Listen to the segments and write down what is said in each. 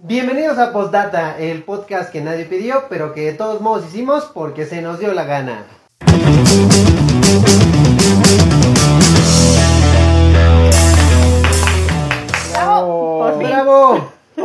Bienvenidos a Postdata, el podcast que nadie pidió, pero que de todos modos hicimos porque se nos dio la gana.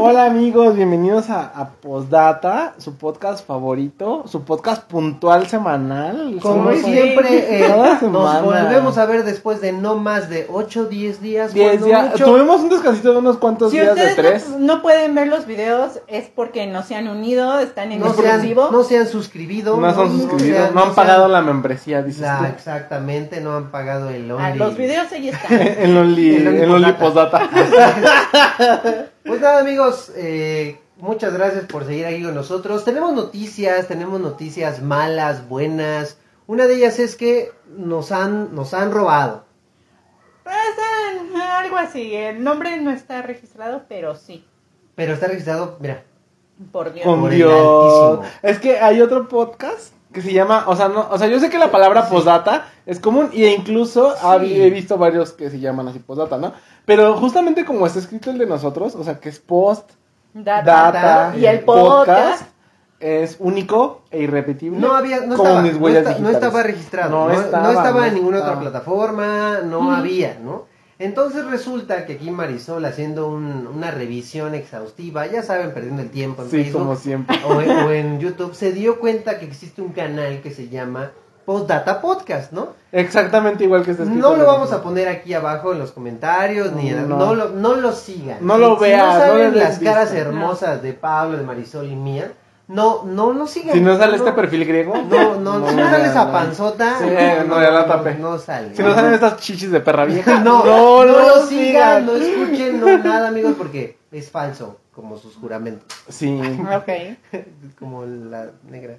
Hola amigos, bienvenidos a, a Postdata, su podcast favorito, su podcast puntual semanal. Como Somos- siempre, eh, nos volvemos a ver después de no más de 8 o 10 días. Diez cuando días- mucho. Tuvimos un descansito de unos cuantos Si días de ustedes tres. no, no pueden ver los videos es porque no se han unido, están en No se, han, exclusivo. no se han suscribido. No son suscribidos, han- no han pagado la membresía, dices la- tú. exactamente, no han pagado el Ah, Only. los videos ahí están. En Only, En Only en Only Postdata. Postdata. Pues nada amigos, eh, muchas gracias por seguir aquí con nosotros. Tenemos noticias, tenemos noticias malas, buenas. Una de ellas es que nos han, nos han robado. Pues, ah, algo así. El nombre no está registrado, pero sí. Pero está registrado, mira. Por Dios. Con Dios. Es que hay otro podcast que se llama, o sea, no, o sea, yo sé que la palabra postdata es común y incluso ha- Sí. he visto varios que se llaman así postdata, ¿no? Pero justamente como está escrito el de nosotros, o sea, que es post Data. data Y el podcast. es único e irrepetible. No había, no estaba, mis no, estaba registrado, No no, no estaba, en ninguna estaba. otra plataforma, no había, ¿no? Entonces resulta que aquí Marisol haciendo un- una revisión exhaustiva, ya saben, perdiendo el tiempo en Sí, Facebook como siempre. o, en, o en YouTube, se dio cuenta que existe un canal que se llama Postdata Podcast, ¿no? Exactamente igual que escrito. No en lo vamos a poner aquí abajo en los comentarios, ni No. no, no, lo, no lo sigan. No lo veas, Si no no saben las caras hermosas de Pablo, de Marisol y mía, no, no, no sigan. Si no sale este perfil griego. No, no, si no sale esa no. panzota. Sí, no, ya la tapé. No, sale. Si no salen estas chichis de perra vieja. No, no, no, no lo sigan. sigan, no escuchen, no nada, amigos, porque es falso, como sus juramentos. Sí. Ok. Como la negra.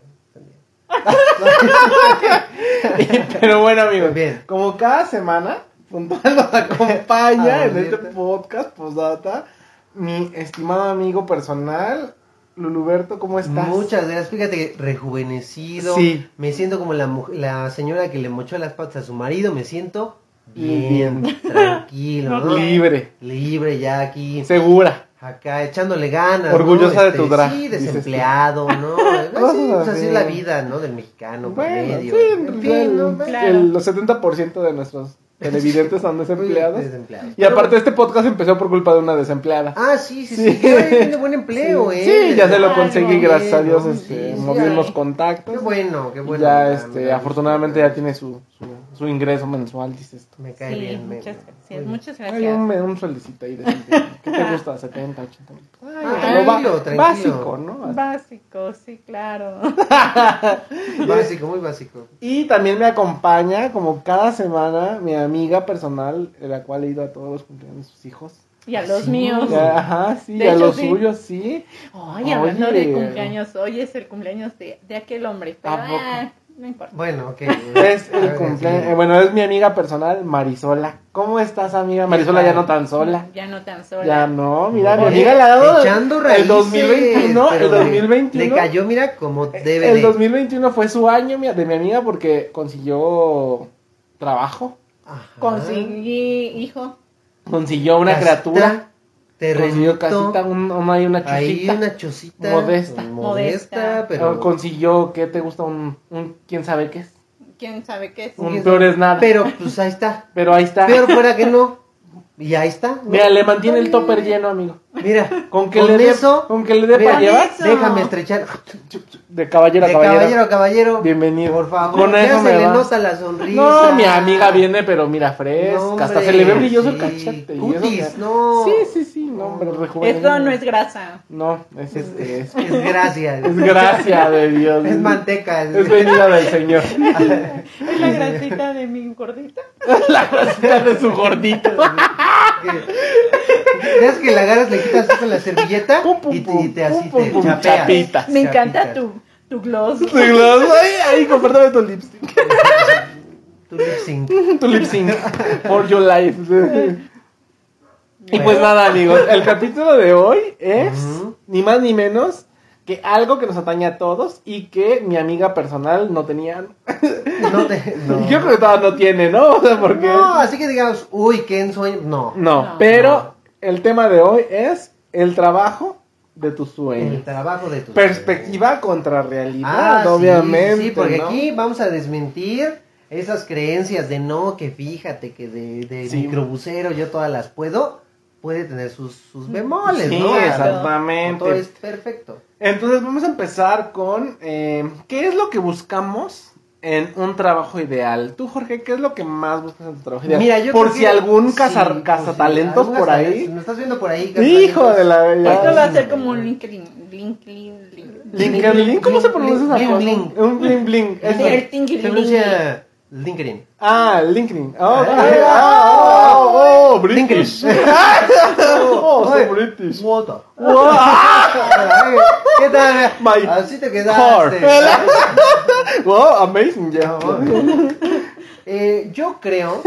Pero bueno, amigos, Bien. como cada semana, puntual nos acompaña Ah, en este podcast, postdata, mi estimado amigo personal, Luluberto, ¿cómo estás? Muchas gracias. Fíjate que rejuvenecido. Sí. Me siento como la, la señora que le mochó las patas a su marido. Me siento bien, Bien. tranquilo, ¿no? Libre, Libre ya aquí. segura. Acá echándole ganas. Orgullosa ¿no? de Este, tu drag, Sí, desempleado, ¿no? Así, pues, así. así es la vida, ¿no? Del mexicano Bueno, promedio. sí, en fin, ¿no? Claro. el- los 70% de nuestros televidentes son desempleados. Desempleados. Y aparte este podcast empezó por culpa de una desempleada. Ah, sí, sí, Sí. sí. Tiene buen empleo, sí, ¿eh? sí, ya se lo conseguí, gracias a Dios, este, moví unos contactos. Qué bueno, qué bueno. ya, este, me- afortunadamente ya tiene su, su, su ingreso mensual, dices tú. Me cae Sí, bien. me- muchas gracias. bien. Muchas gracias. un, un sueldecito ahí de ¿Qué te gusta? 70, 80 mil. Ay, Ah, tranquilo, tranquilo. Básico, ¿no? Básico, sí, claro. Básico, muy básico. Y también me acompaña, como cada semana, mi amiga personal, la cual he ido a todos los cumpleaños de sus hijos. Y a los Sí. míos. Ya, Ajá, sí, De a hecho, los sí. suyos, sí. Ay, hablando Oye. de cumpleaños, hoy es el cumpleaños de, de aquel hombre, pero ¿A poco? ah, no importa. Bueno, ok. Es el ver, cumpleaños, sí. eh, bueno, es mi amiga personal, Marisola. ¿Cómo estás, amiga? Marisola ya no tan sola. Ya no tan sola. Ya no, mira, mi amiga le ha dado echando el raíces, 2021, el pero le- 2021. Le cayó, mira, como debe el de. 2021 fue su año de mi amiga porque consiguió trabajo, Ajá. Conseguí hijo. consiguió una criatura, Terrenito. consiguió casita, un, una, hay una Ahí chusita, una chocita. Modesta. Modesta, Modesta. pero. consiguió, ¿qué te gusta? Un, un, quién sabe qué es, ¿Quién sabe qué es? un ¿Quién peor es nada, pero, Pero, pues ahí está. ahí está, Pero fuera que no. Y ahí está. ¿no? mira, le mantiene el topper lleno, amigo, Mira, con que con le dé, eso. con que le dé para llevar, eso. Déjame estrechar. de caballero a De caballero, caballero a caballero. bienvenido, Por favor. con ya eso se me le va. nota la sonrisa. No, mi amiga viene, pero mira, fresca. No, hasta se le ve brilloso el sí, cachete. y eso cutis, no. Sí, sí, sí, no, hombre, rejuvenece. Esto no es grasa. No, es, este, es, Es gracia. es gracia de Dios. Es manteca. Es venida del Señor. Es la grasita de mi gordita. La grasita de su gordito. ¿Ves que la agarras, le quitas así con la servilleta Pum, pum, y te, pum, y te así pum, te chapeas. chapitas. Me encanta Chapitas. tu, tu gloss. Sí, los- Ay, ay, compártame tu lipstick. Tu lip sync. Tu lip sync. For your life. Y pues nada, amigos. El capítulo de hoy es ni más ni menos que algo que nos atañe a todos y que mi amiga personal no tenía. No te, no. Y yo creo que todavía no tiene, ¿no? O sea, porque. No, así que digamos, uy, qué ensueño. No. No, No. pero el tema de hoy es el trabajo de tus El sueños. trabajo de tus Perspectiva contra Ah, realidad, sí, obviamente. Sí, porque ¿no? aquí vamos a desmentir esas creencias de no, que fíjate que de, de Sí. microbusero yo todas las puedo, puede tener sus, sus bemoles, Sí, ¿no? Exactamente. Todo es perfecto. Entonces vamos a empezar con eh, ¿qué es lo que buscamos en un trabajo ideal? Tú, Jorge, ¿qué es lo que más buscas en tu trabajo ideal? Mira, yo por creo si que- algún sí, cazar- por si cazatalentos algún por cazatalentos, ahí. Si me estás viendo por ahí, Hijo de la bella. Esto va a sí, ser como un LinkedIn. LinkedIn. LinkedIn. ¿cómo se pronuncia esa cosa? Un bling bling. Sí, Se pronuncia LinkedIn. Ah, LinkedIn. Ah. Ah, Ah, oh, oh, LinkedIn. British. Oh, British. Ay, ¿Qué tal? My Así te quedaste. Wow, amazing, yeah. Eh, yo creo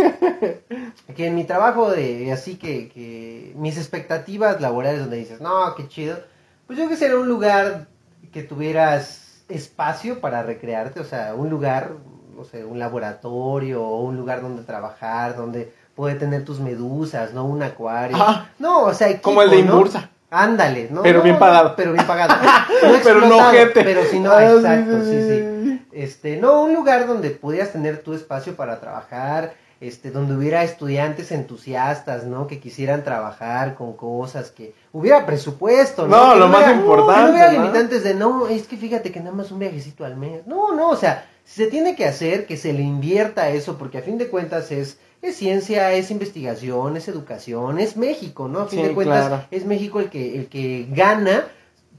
que en mi trabajo de así que, que mis expectativas laborales donde dices, no, qué chido, pues yo que sería un lugar que tuvieras espacio para recrearte, o sea, un lugar, no sé, un laboratorio o un lugar donde trabajar, donde puede tener tus medusas, ¿no? Un acuario. Ah, no, o sea, como el de ¿no? Inbursa. Ándale, ¿no? Pero No, bien no, pagado. Pero bien pagado. Pero no ojete. Pero si no, Ah, exacto, sí, sí, sí. Este, no, un lugar donde pudieras tener tu espacio para trabajar, este, donde hubiera estudiantes entusiastas, ¿no? Que quisieran trabajar con cosas, que hubiera presupuesto, ¿no? No, Que lo más hubiera- importante, no hubiera ¿no? limitantes de, no, es que fíjate que nada más un viajecito al mes. No, no, o sea, si se tiene que hacer, que se le invierta a eso, porque a fin de cuentas es, es ciencia, es investigación, es educación, es México, ¿no? A fin Sí, de cuentas claro. es México el que, el que gana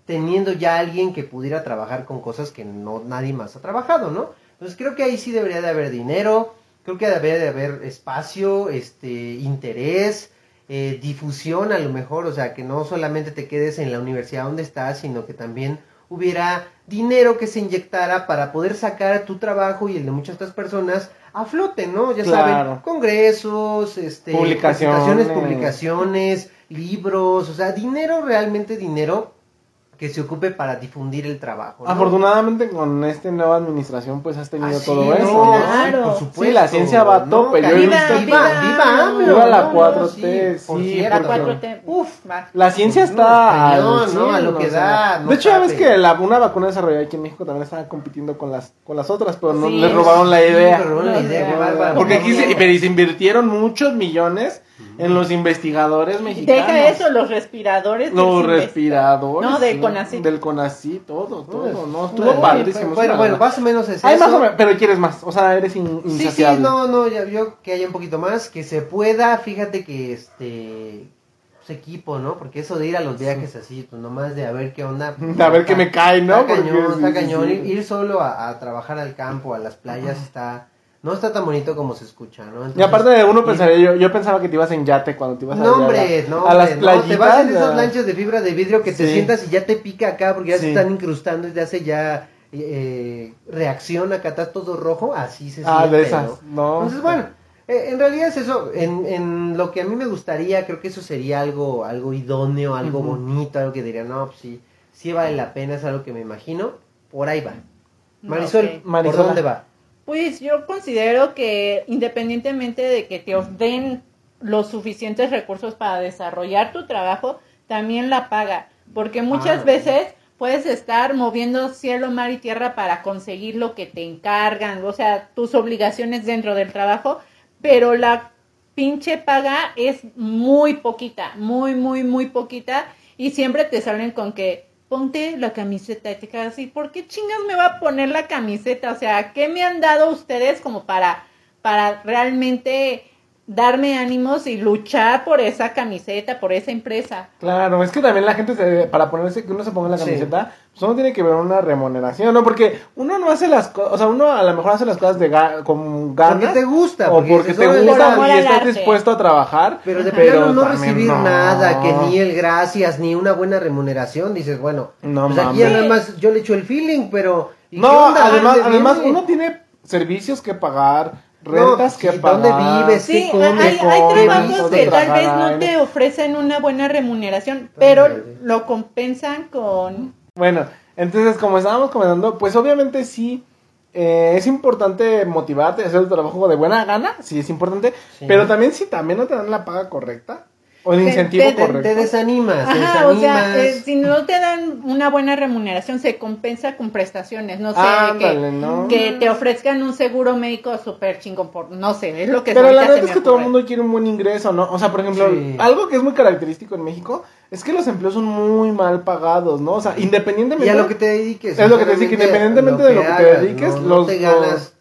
teniendo ya alguien que pudiera trabajar con cosas que no nadie más ha trabajado, ¿no? Entonces creo que ahí sí debería de haber dinero, creo que debería de haber espacio, este, interés, eh, difusión a lo mejor, o sea, que no solamente te quedes en la universidad donde estás, sino que también hubiera dinero que se inyectara para poder sacar tu trabajo y el de muchas otras personas a flote, ¿no? Ya Claro. saben, congresos, este, Publicaciones. publicaciones, libros, o sea, dinero, realmente dinero que se ocupe para difundir el trabajo. ¿no? Afortunadamente con esta nueva administración pues has tenido Ah, sí, todo eso. no, ¿no? Claro. por Sí, supuesto. la ciencia va a tope, yo he viva, visto- viva, Viva, viva viva la no, no, 4T, por sí. La porque- 4T. Uf, va. La ciencia No, está. A 100, lo que o sea. da, de hecho, ya ves que la, una vacuna desarrollada aquí en México también estaba compitiendo con las con las otras, pero no Sí. les robaron la Sí, idea. le robaron la idea, qué bárbaro. Porque aquí se, No. pero y se invirtieron muchos millones en los investigadores mexicanos. Deja eso, los respiradores. Los respiradores. No, del sí, CONACYT. Del CONACYT, todo, todo, ¿no? Estuvo Bueno, padrísimo. Bueno, bueno, más o menos es Hay eso. más o menos, pero quieres más, o sea, eres in- Sí, sí, insaciable. no, no, ya- yo que haya un poquito más, que se pueda, fíjate que este pues, equipo, ¿no? Porque eso de ir a los viajes así, pues nomás de a ver qué onda. pues, A ver qué me cae, ¿no? Está cañón, sí, está sí, cañón. sí. Ir, ir solo a, a trabajar al campo, a las playas, está... No está tan bonito como se escucha, ¿no? Y aparte de uno pensaría, yo, yo pensaba que te ibas en yate cuando te ibas a, No, allá a hombre, no, a las hombre, no, playitas. te vas en esas ya. lanchas de fibra de vidrio que te Sí. sientas y ya te pica acá porque ya se están incrustando y te hace ya eh, reacción acá, está todo rojo, así se Ah, siente, de esas, ¿no? no. Entonces, bueno, eh, en realidad es eso, en, en lo que a mí me gustaría, creo que eso sería algo, algo idóneo, algo bonito, algo que diría, no, pues sí, sí vale la pena, es algo que me imagino, por ahí va. Marisol, Ok. ¿por Marisola. dónde va? Pues yo considero que independientemente de que te den los suficientes recursos para desarrollar tu trabajo, también la paga. Porque muchas Ah. veces puedes estar moviendo cielo, mar y tierra para conseguir lo que te encargan, o sea, tus obligaciones dentro del trabajo, pero la pinche paga es muy poquita, muy, muy, muy poquita, y siempre te salen con que ponte la camiseta y te quedas así, ¿por qué chingas me va a poner la camiseta? O sea, ¿qué me han dado ustedes como para, para realmente darme ánimos y luchar por esa camiseta, por esa empresa? Claro, es que también la gente, se, para ponerse, que uno se ponga la Sí. camiseta, pues uno tiene que ver una remuneración, ¿no? Porque uno no hace las cosas, o sea, uno a lo mejor hace las cosas de ga- con ganas. Porque te gusta, O porque te "Órale, gusta y estás arte". dispuesto a trabajar. Pero de pero no recibir no. nada, que ni el gracias, ni una buena remuneración, dices, bueno, No pues aquí mames. nada más yo le echo el feeling, pero... ¿y qué No, además, ¿Dónde además uno tiene servicios que pagar, No, rentas sí, que ¿dónde pagar. vives? Sí, ¿Qué comes? hay, trabajos ¿Dónde que tal vez no te ofrecen una buena remuneración, pero lo compensan con... Bueno, entonces como estábamos comentando, pues obviamente sí eh, es importante motivarte a hacer el trabajo de buena gana, sí es importante, Sí. pero también si también no te dan la paga correcta, O el te- incentivo te- correcto. Te desanimas, te Ajá, o sea, eh, si no te dan una buena remuneración, se compensa con prestaciones, no sé, que, ¿no? que te ofrezcan un seguro médico súper chingón por, no sé, es lo que Pero la verdad es que todo el mundo quiere un buen ingreso, ¿no? O sea, por ejemplo, Sí. algo que es muy característico en México es que los empleos son muy mal pagados, ¿no? O sea, independientemente... Y a lo que te dediques. Es lo que te decía, que independientemente de lo que te dediques, no, no los- te ganas.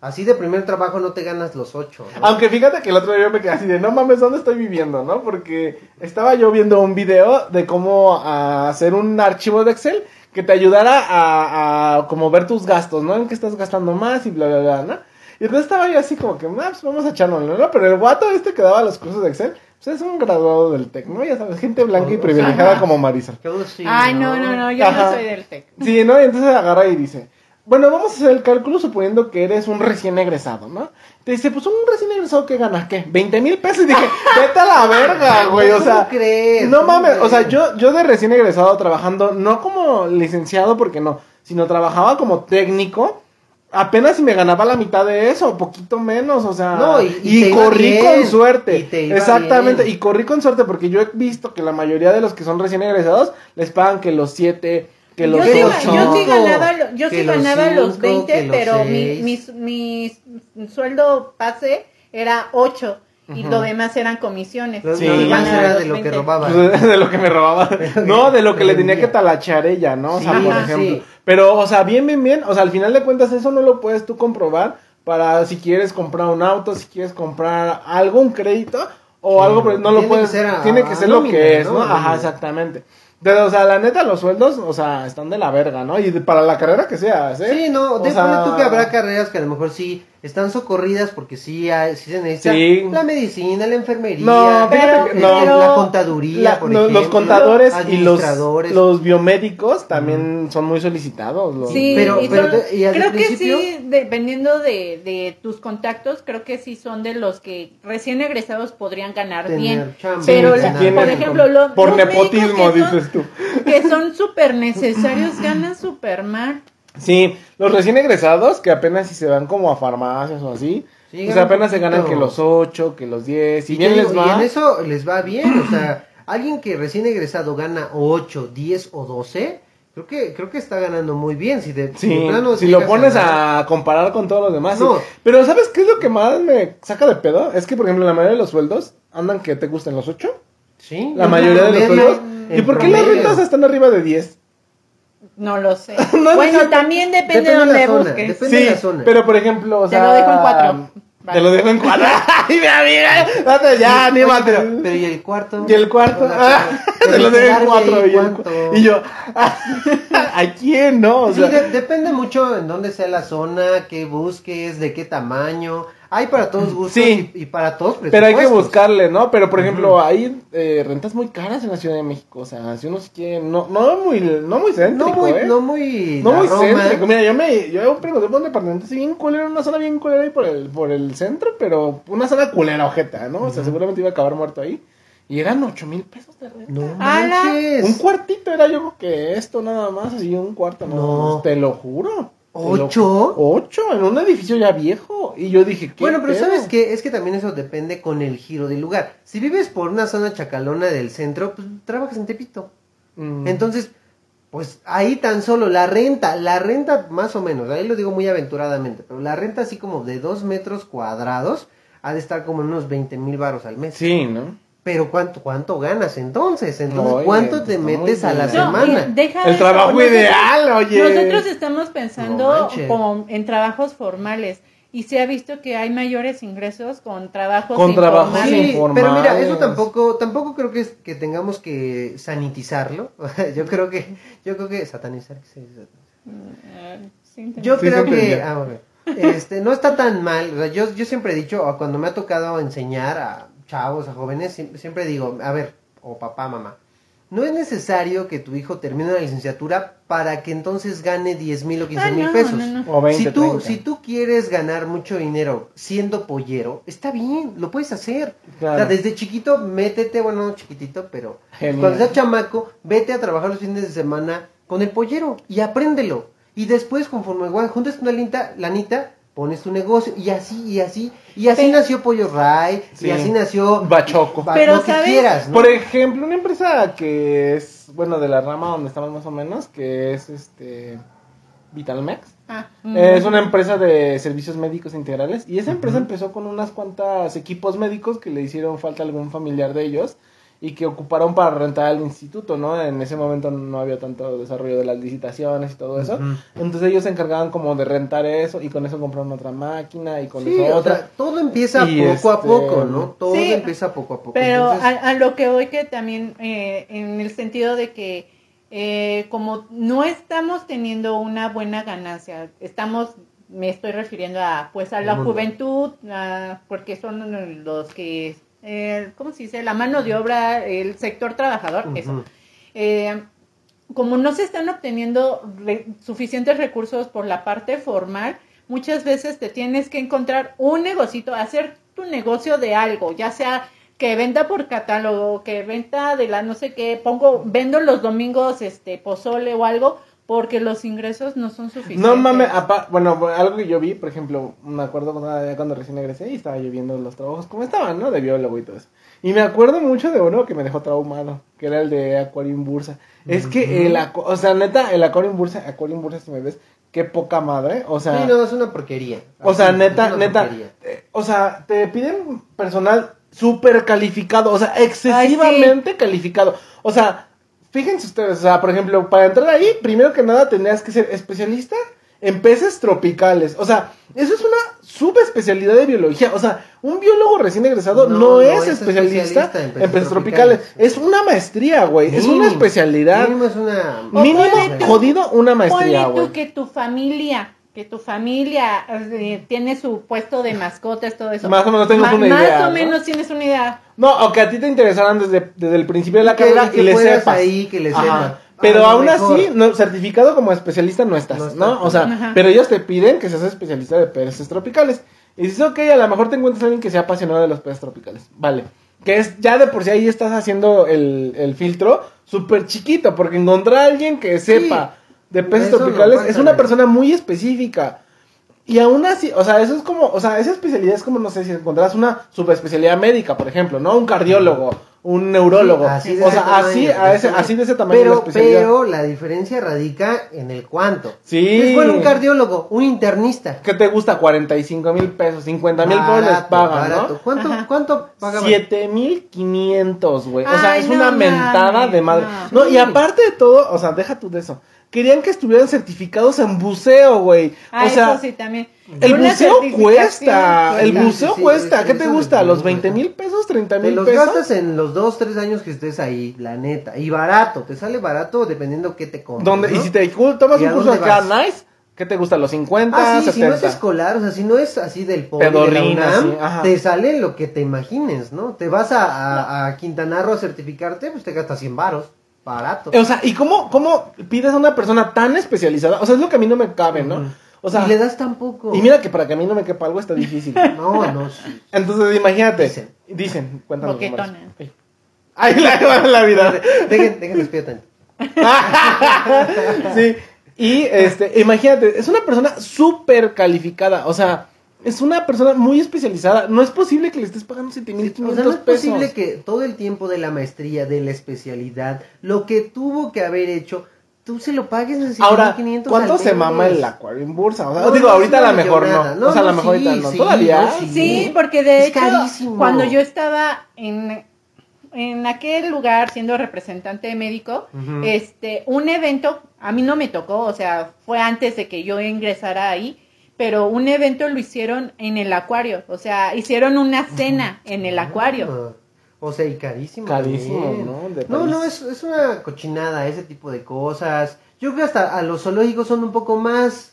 Así de primer trabajo no te ganas los ocho. ¿no? Aunque fíjate que el otro día me quedé así de, no mames, ¿dónde estoy viviendo, no? Porque estaba yo viendo un video de cómo ah, hacer un archivo de Excel que te ayudara a, a como ver tus gastos, ¿no? En qué estás gastando más y bla, bla, bla, ¿no? Y entonces estaba yo así como que, pues vamos a echarlo, ¿no? Pero el guato este que daba los cursos de Excel, pues es un graduado del TEC, ¿no? Ya sabes, gente blanca y privilegiada como Marisol. Yo sí, Ay, no, no, no, yo Ajá. no soy del TEC. Sí, ¿no? Y entonces agarra y dice, bueno, vamos a hacer el cálculo suponiendo que eres un recién egresado, ¿no? Te dice, pues un recién egresado que gana, ¿qué? ¿20 mil pesos? Y dije, vete a la verga, güey, o sea... ¿Cómo crees? No ¿Cómo mames, o sea, yo, yo de recién egresado trabajando, no como licenciado, porque no, sino trabajaba como técnico, apenas si me ganaba la mitad de eso, poquito menos, o sea, No, y- corrí bien, con suerte, y exactamente, bien. y corrí con suerte, porque yo he visto que la mayoría de los que son recién egresados les pagan que los siete, que Yo los sí, yo sí ganaba, lo- yo sí los ganaba los cinco, 20, los pero mi, mi, mi sueldo base era 8 y lo demás eran comisiones. Lo Sí. lo demás Ganaba era los de lo que 20. robaba. De lo que me robaba. No, de lo que le tenía que talachar ella, ¿no? O sea, Sí, por ajá, ejemplo. sí. Pero, o sea, bien, bien, bien. O sea, al final de cuentas, eso no lo puedes tú comprobar para si quieres comprar un auto, si quieres comprar algo, un crédito o Sí. algo, pero no lo Tiene que puedes. ser a- tiene que ser lo nómina, que es, ¿no? Ajá, exactamente. Pero, o sea, la neta, los sueldos, o sea, están de la verga, ¿no? Y de- para la carrera que seas, ¿eh? Sí, no, O sea, tú que habrá carreras que a lo mejor sí están socorridas porque sí, hay- sí se necesita Sí. la medicina, la enfermería, No, Pero- no. la contaduría, La- por no, ejemplo, los contadores y los, biomédicos también son muy solicitados. los- Sí, Pero- y pero son- de- y al creo que sí, dependiendo de, de tus contactos, creo que sí son de los que recién egresados podrían ganar Tener bien. chamba, pero, Sí, la- por ejemplo, lo- por los médicos nepotismo, que son- dices tú. Que son súper necesarios, ganan súper mal. Sí, los recién egresados que apenas si se van como a farmacias o así, Sí, pues apenas se ganan que los 8, que los 10, si Y, bien les digo, y va. en eso les va bien, o sea, alguien que recién egresado gana 8, 10 o 12, creo que creo que está ganando muy bien. Si de, de Sí, plano si lo pones a comparar con todos los demás. sí. Pero ¿sabes qué es lo que más me saca de pedo? Es que, por ejemplo, la mayoría de los sueldos andan que te gusten los 8. Sí, La mayoría de los sueldos. ¿Y por qué las rentas están arriba de 10? No lo sé. No, bueno, sí, también depende, depende de dónde zona, busques. depende. de la zona. pero por ejemplo, o Te lo dejo en cuatro. Te lo dejo en cuatro. ¡Ay, mi amiga! Date ya, anímate. pero, pero ¿y el cuarto? Y el cuarto, ah, te lo pero dejo en cuatro. Y, y yo, ¿a quién no? O Sí, de- depende mucho en dónde sea la zona, qué busques, de qué tamaño. Hay para todos gustos Sí. y, y para todos pero hay que buscarle, ¿no? Pero por ejemplo, hay eh, rentas muy caras en la Ciudad de México. O sea, si uno se quiere, no, no muy, no muy céntrico, No muy, ¿eh? no muy, No muy Roma. céntrico. Mira, yo me, yo pregunté por un departamento así bien culero, una zona bien culera ahí por el, por el centro, pero una zona culera, ojeta, ¿no? O sea, seguramente iba a acabar muerto ahí. Y eran ocho mil pesos de renta. No manches. Un cuartito era yo creo que esto nada más, así un cuarto, no, No. te lo juro. Te lo- ¿Ocho? Ocho, en un edificio ya viejo. Y yo dije, ¿qué Bueno, pero pedo? ¿sabes qué? Es que también eso depende con el giro del lugar. Si vives por una zona chacalona del centro, pues trabajas en Tepito. Mm. Entonces, pues ahí tan solo la renta, la renta más o menos, ahí lo digo muy aventuradamente, pero la renta así como de dos metros cuadrados ha de estar como en unos 20 mil baros al mes. Sí, ¿no? Pero ¿cuánto, cuánto ganas entonces? Entonces, Oye, ¿cuánto te está muy metes a la. No, semana? deja El eso, trabajo nosotros- ideal, oye. Nosotros estamos pensando como en trabajos formales y se ha visto que hay mayores ingresos con trabajos Con trabajos. Sí, informales. pero mira, eso tampoco, tampoco creo que, es- que tengamos que sanitizarlo. yo creo que, yo creo que satanizar. ¿qué se dice? Eh, sí, Yo Sí, creo que, ah, bueno, este, no está tan mal. O sea, yo, yo siempre he dicho, o cuando me ha tocado enseñar a chavos, a jóvenes, siempre, siempre digo, a ver, o papá, mamá, no es necesario que tu hijo termine la licenciatura para que entonces gane 10 mil o 15 Ah, mil no, pesos. no, no. O 20, si, tú, 30. si tú quieres ganar mucho dinero siendo pollero, está bien, lo puedes hacer. Claro. O sea, desde chiquito, métete, bueno, no chiquitito, pero Genial. cuando seas chamaco, vete a trabajar los fines de semana con el pollero y apréndelo. Y después, conforme igual juntes una linta, lanita, pones tu negocio y así y así y así Pero- nació Pollo Ray Sí. y así nació Bachoco. ba- Pero, lo que ¿sabes? quieras, ¿no? Por ejemplo, una empresa que es, bueno, de la rama donde estamos más o menos, que es este Vitalmex. Ah, Es una empresa de servicios médicos integrales y esa empresa empezó con unas cuantas equipos médicos que le hicieron falta a algún familiar de ellos y que ocuparon para rentar al instituto, ¿no? En ese momento no había tanto desarrollo de las licitaciones y todo eso. Entonces ellos se encargaban como de rentar eso y con eso compraron otra máquina y con Sí, eso o otra. sea, todo empieza Y poco a este- poco, ¿no? Todo Sí. empieza poco a poco. Pero Entonces, a, a lo que voy que también eh, en el sentido de que eh, como no estamos teniendo una buena ganancia, estamos, me estoy refiriendo a pues a la El juventud, a- porque son los que, eh, ¿cómo se dice? La mano de obra, el sector trabajador, eso. Eh, como no se están obteniendo re- suficientes recursos por la parte formal, muchas veces te tienes que encontrar un negocito, hacer tu negocio de algo, ya sea que venda por catálogo, que venta de la no sé qué, pongo, vendo los domingos este pozole o algo, porque los ingresos no son suficientes. No mames, apa- bueno, algo que yo vi, por ejemplo, me acuerdo cuando, cuando recién egresé y estaba yo viendo los trabajos como estaban, ¿no? De biólogo y todo eso. Y me acuerdo mucho de uno que me dejó traumado, que era el de Aquarium Bursa. Es que el, acu- o sea, neta, el Aquarium Bursa, Aquarium Bursa, si me ves, qué poca madre, o sea... Sí, no, es una porquería. O sea, neta, neta, eh, o sea, te piden personal súper calificado, o sea, excesivamente calificado. O sea, fíjense ustedes, o sea, por ejemplo, para entrar ahí, primero que nada tenías que ser especialista en peces tropicales. O sea, eso es una subespecialidad de biología. O sea, un biólogo recién egresado no, No, no es, es especialista, especialista en en peces tropicales. tropicales. Es una maestría, güey. Es una especialidad. Mínimo es una... Mínimo, tú- jodido, una maestría, Ponle tú güey. que tu familia, que tu familia eh, tiene su puesto de mascotas, todo eso. Más o menos tengo Ma- una Más idea, o ¿no? menos tienes una idea. No, o que a ti te interesaran desde, desde el principio de la carrera que y le sepas. ahí, que le Ajá. sepa. Pero aún mejor. así, no, certificado como especialista no estás, No. O sea, Ajá. pero ellos te piden que seas especialista de peces tropicales. Y dices, ok, a lo mejor te encuentras a alguien que sea apasionado de los peces tropicales. Vale. Que es, ya de por sí ahí estás haciendo el, el filtro súper chiquito, porque encontrar a alguien que sepa de peces Eso tropicales pasa, es una persona muy específica. Y aún así, o sea, eso es como, o sea, esa especialidad es como, no sé, si encontrás una subespecialidad médica, por ejemplo, ¿no? Un cardiólogo, un neurólogo. Sí, así de o ese sea, tamaño, así, de a ese ese, así de ese tamaño Pero, la especialidad. pero la diferencia radica en el cuánto. Sí. Si fuera un cardiólogo, un internista. ¿Qué te gusta? 45 mil pesos, 50 mil pesos les pagan, barato. ¿no? ¿Cuánto, Ajá. cuánto pagaban? 7500, güey. O sea, Ay, es no una mentada de madre. no. No, y aparte de todo, o sea, deja tú de eso. Querían que estuvieran certificados en buceo, güey. Ah, o sea, eso sí también. el buceo cuesta. El buceo Sí, sí, cuesta. sí, ¿Qué te gusta? ¿Los sí, 20 sí. mil pesos? ¿30 Te mil los pesos? gastas en los dos, tres años que estés ahí, la neta. Y barato, te sale barato dependiendo qué te compres. ¿Dónde? ¿no? Y si te tomas ¿Y un curso acá, vas? nice, ¿qué te gusta? ¿Los 50, Ah, sí, si no 70? es escolar, o sea, si no es así del de la UNAM, así, ajá. te sale lo que te imagines, ¿no? Te vas a, a, a Quintana Roo a certificarte, pues te gastas 100 varos, barato. O sea, ¿y cómo, cómo pides a una persona tan especializada? O sea, es lo que a mí no me cabe, ¿no? O sea, y le das tan poco. y mira que para que a mí no me quepa algo está difícil. No, no, sí. Entonces, imagínate. Dicen. Dicen, cuéntanos. Ay, Ay, la, la vida. Dejen, dejen sí. Y este, imagínate, es una persona súper calificada. O sea, es una persona muy especializada. No es posible que le estés pagando 7500 O sea, no es pesos. posible que todo el tiempo de la maestría, de la especialidad, lo que tuvo que haber hecho, tú se lo pagues en Ahora, 500 ¿cuánto se mama el acuario en bursa? O sea, No, digo, no, ahorita a lo mejor no. No, O sea, a lo no, mejor sí, ahorita no. sí, ¿Todavía? no, Sí, Sí. porque de Es hecho, carísimo. cuando yo estaba en, en aquel lugar siendo representante médico, Ujú. este, un evento, a mí no me tocó, o sea, fue antes de que yo ingresara ahí, pero un evento lo hicieron en el acuario, o sea, hicieron una cena en el acuario. Ah, O sea, y carísimo. Carísimo. ¿no? De No, no, es, es una cochinada ese tipo de cosas. Yo creo que hasta a los zoológicos son un poco más...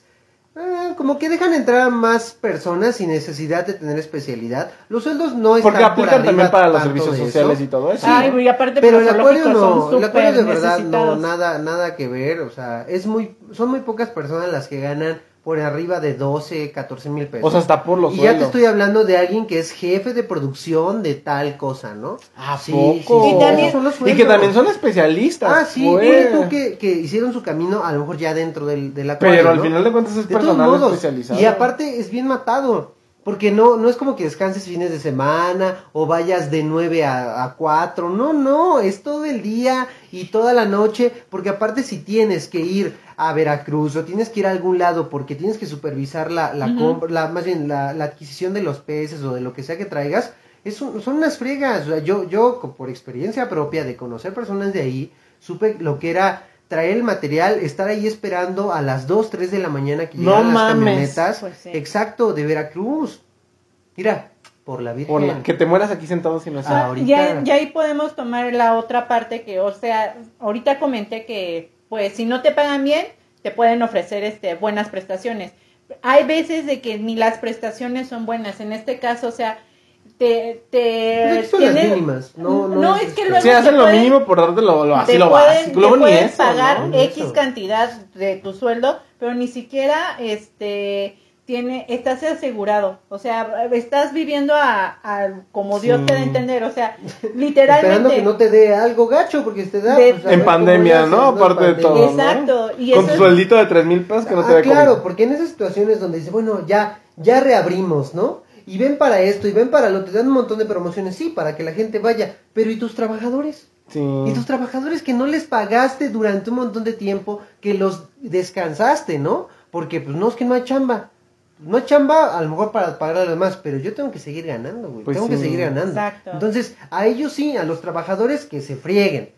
ah, como que dejan entrar a más personas sin necesidad de tener especialidad. Los sueldos no están Porque por aplican también para los servicios sociales y todo eso. Ay, y aparte Pero los el acuario no, el acuario de verdad no, nada, nada que ver, o sea, es muy, son muy pocas personas las que ganan por arriba de 12, 14 mil pesos. O sea, está por los y ya te estoy hablando de alguien que es jefe de producción de tal cosa, ¿no? ¿A Sí, poco? sí, sí, Y también- esos son los Y que también son especialistas. Ah, sí, pues. tú que, que hicieron su camino a lo mejor ya dentro del, del acuario, Pero al ¿no? final de cuentas es De personal modos, especializado. y aparte es bien matado, porque no, no es como que descanses fines de semana o vayas de 9 a, a 4, no, no, es todo el día y toda la noche, porque aparte si tienes que ir a Veracruz o tienes que ir a algún lado porque tienes que supervisar la, la compra, la, más bien la, la adquisición de los peces o de lo que sea que traigas, es un- son unas friegas, o sea, yo, yo por experiencia propia de conocer personas de ahí, supe lo que era traer el material, estar ahí esperando a las 2, 3 de la mañana que No llegaran las mames. camionetas. Pues sí. Exacto, de Veracruz. Mira, por la Virgen. Por la- que te mueras aquí sentado sin hacer. Ah, Ah, ahorita- Ya, ya ahí podemos tomar la otra parte que, o sea, ahorita comenté que, pues, si no te pagan bien, te pueden ofrecer, este, buenas prestaciones. Hay veces de que ni las prestaciones son buenas. En este caso, o sea, te, te son las mínimas, no, no, No, es es que este- luego te hacen lo pueden- mínimo por darte lo, lo- así te lo pueden, básico. te Luego ni pueden eso, pagar X eso. cantidad de tu sueldo, pero ni siquiera este tiene estás asegurado, o sea, estás viviendo a, a como Dios Sí. te da a entender, o sea, Esperando literalmente que no te dé algo gacho, porque te da. De- pues, a En pandemia, ¿no? Aparte de todo. Exacto, y Con eso tu es- sueldito de tres mil pesos que no te ah, dé claro, porque en esas situaciones donde dice, bueno, ya, ya reabrimos, ¿no? Y ven para esto, y ven para lo, te dan un montón de promociones, sí, para que la gente vaya. Pero ¿y tus trabajadores? Sí. Y tus trabajadores que no les pagaste durante un montón de tiempo, que los descansaste, ¿no? Porque pues no es que no hay chamba. No chamba a lo mejor para pagar a los demás, pero yo tengo que seguir ganando, güey. Pues tengo que seguir ganando. Exacto. Entonces, a ellos sí, a los trabajadores que se frieguen.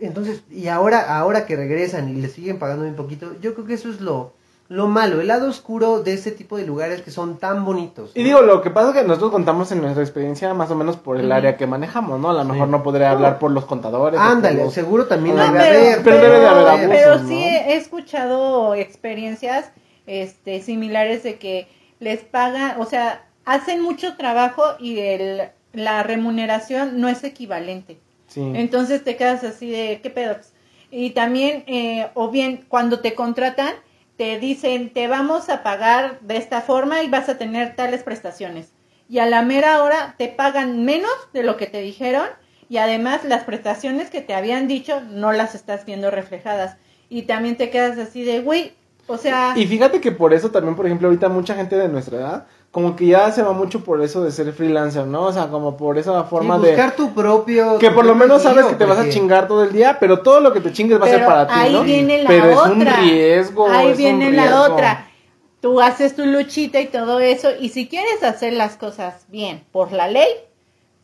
Entonces, y ahora, ahora que regresan y les siguen pagando un poquito, yo creo que eso es lo, lo malo, el lado oscuro de ese tipo de lugares que son tan bonitos. Y digo, lo que pasa es que nosotros contamos en nuestra experiencia más o menos por el área que manejamos, ¿no? A lo Sí. mejor no podría hablar por los contadores. Ándale, los- seguro también No, debe pero, haber. pero debe de haber abusos, pero ¿no? sí he escuchado experiencias este similares de que les pagan, o sea, hacen mucho trabajo y el, la remuneración no es equivalente. Sí. Entonces te quedas así de, ¿qué pedos? Y también, eh, o bien, cuando te contratan, te dicen, te vamos a pagar de esta forma y vas a tener tales prestaciones. Y a la mera hora te pagan menos de lo que te dijeron y además las prestaciones que te habían dicho no las estás viendo reflejadas. Y también te quedas así de, güey, o sea... Y fíjate que por eso también, por ejemplo, ahorita mucha gente de nuestra edad, como que ya se va mucho por eso de ser freelancer, ¿no? O sea, como por esa forma de... buscar tu propio. Que tu por lo menos sabes que te vas a chingar todo el día, pero todo lo que te chingues va a ser para ti, ahí ¿no? viene la pero otra. es un riesgo. Ahí es un viene la otra. Tú haces tu luchita y todo eso, y si quieres hacer las cosas bien por la ley,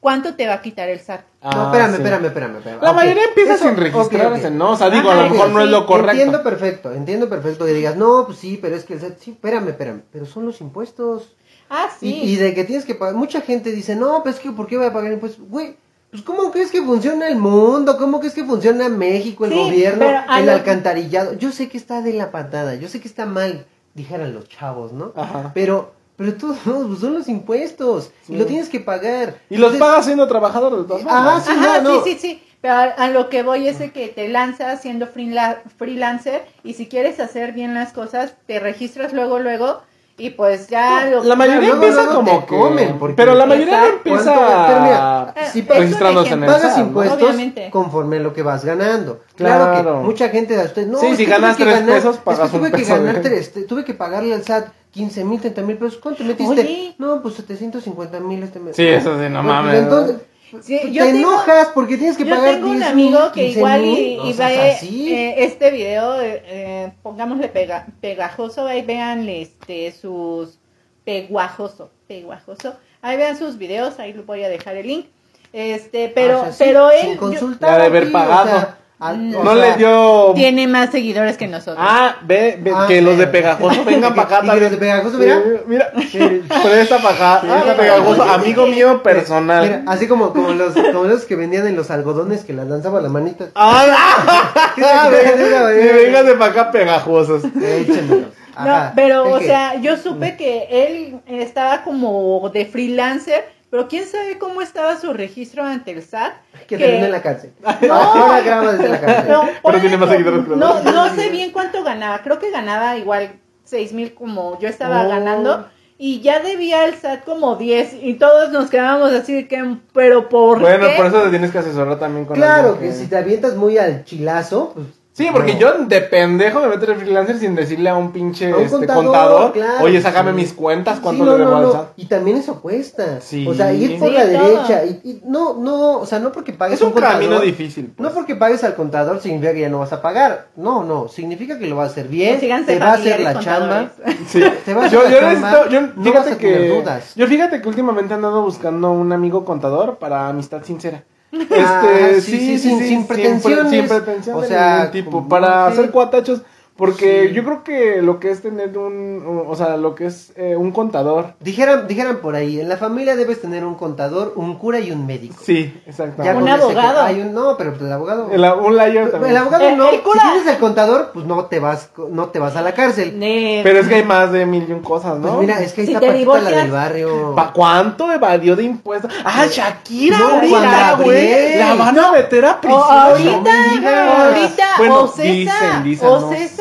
¿cuánto te va a quitar el SAT? No, Ah, espérame, sí. espérame, espérame, espérame. La Ok, mayoría empieza eso- sin registrarse. ¿no? O sea, digo, a lo mejor no es lo correcto. Entiendo perfecto, entiendo perfecto que digas, no, pues sí, pero es que el SAT, sí, espérame, espérame, pero son los impuestos. Ah, sí. Y, y de que tienes que pagar, mucha gente dice, no, pues que, ¿por qué voy a pagar impuestos? Güey, pues ¿cómo crees que funciona el mundo? ¿Cómo crees que funciona México, el Sí, gobierno, el lo- alcantarillado? Yo sé que está de la patada, yo sé que está mal, dijeran los chavos, ¿no? Ajá. Pero, pero todos pues son los impuestos, y lo tienes que pagar. Y los pagas siendo trabajador de todas Ajá, sí, Ajá, no, no. sí, sí, sí. Pero a, a lo que voy es de que te lanzas siendo freela- freelancer y si quieres hacer bien las cosas, te registras luego, luego y pues ya lo La mayoría luego, empieza luego como comen, porque- pero la mayoría empieza mira, Eh, si registrándose en el pagas impuestos Obviamente. conforme a lo que vas ganando. Claro, Claro. que mucha gente a usted no, Sí, si ganas tuve que tres ganar- pesos, es que pagas tuve un que peso ganar de- tres, tuve que pagarle al SAT 15 mil, 30 mil pesos. ¿Cuánto metiste? Oye. No, pues 750 mil este mes. Sí, eso sí, no Pues, mames. entonces, Sí, te yo tengo- enojas porque tienes que Yo pagar tengo un 10 amigo que 15 igual y, y eh, este video, eh, eh, pongámosle pega, pegajoso, ahí vean este, sus peguajoso, peguajoso, ahí vean sus videos, ahí les voy a dejar el link. Este, pero, O sea, sí, pero sin él yo- consultar La de haber o pagado. sea, al- No o No sea, le dio... tiene más seguidores que nosotros. Ah, ve, ve, Ah, que los de sí. Pegajoso vengan para acá que también. los de Pegajoso, mira. Sí, mira, presta para acá. Ah, Pegajoso, amigo mío personal. Mira, así como, como, los, como los que vendían en los algodones que las lanzaba la manita. Ah, Mira, mira, sí, mira. véngase para acá pegajosos. Échenmelos. No, pero, o que- sea, yo supe que él estaba como de freelancer, pero quién sabe cómo estaba su registro ante el SAT. Que terminó en la cárcel. No. Ahora graba desde la cárcel. No, Pero tiene más seguidores que no, no sé bien cuánto ganaba, creo que ganaba igual seis mil como yo estaba Oh. ganando y ya debía el SAT como 10 y todos nos quedábamos así de que, pero ¿por Bueno, qué? por eso te tienes que asesorar también con Claro, alguien que si te avientas muy al chilazo, pues. Sí, porque no. yo de pendejo me meto en freelancer sin decirle a un pinche A un este, contador, contador, claro, oye, sácame sí. mis cuentas, Sí, cuánto no, le debo no, al no. Y también eso cuesta. Sí. O sea, ir por Sí, la derecha. Y, y no, no, o sea, no porque pagues Es un contador, camino difícil. pues. No porque pagues al contador significa que ya no vas a pagar. No, no. Significa que lo vas a hacer bien. Te va a hacer la chamba. Sí. Te a yo, hacer yo la chamba, necesito, yo, no vas fíjate a tener que, dudas. yo fíjate que últimamente he andado buscando un amigo contador para amistad sincera. Este, Ah, sí, sí, sí, sin- sí, sin pre- pretensiones. sin pretensión O sea, tipo, para hacer cuatachos, porque Sí. yo creo que lo que es tener un, o sea, lo que es eh, un contador. Dijeran, dijeran por ahí, en la familia debes tener un contador, un cura y un médico. Sí, exactamente. Ya Un abogado. hay un- no, pero el abogado. El, un layer también. El abogado El- no. el cura. Si tienes el contador, pues no te vas, no te vas a la cárcel. Ne- Pero es que hay más de mil y un cosas, ¿no? Pues mira, es que ahí Si está te Paquita la divorcias- del barrio. ¿Pa cuánto evadió de impuestos? Ah, Shakira, No, ahorita, güey. La van a meter a O prisión. ahorita, ahorita, Bueno, Ocesa, dicen, dicen,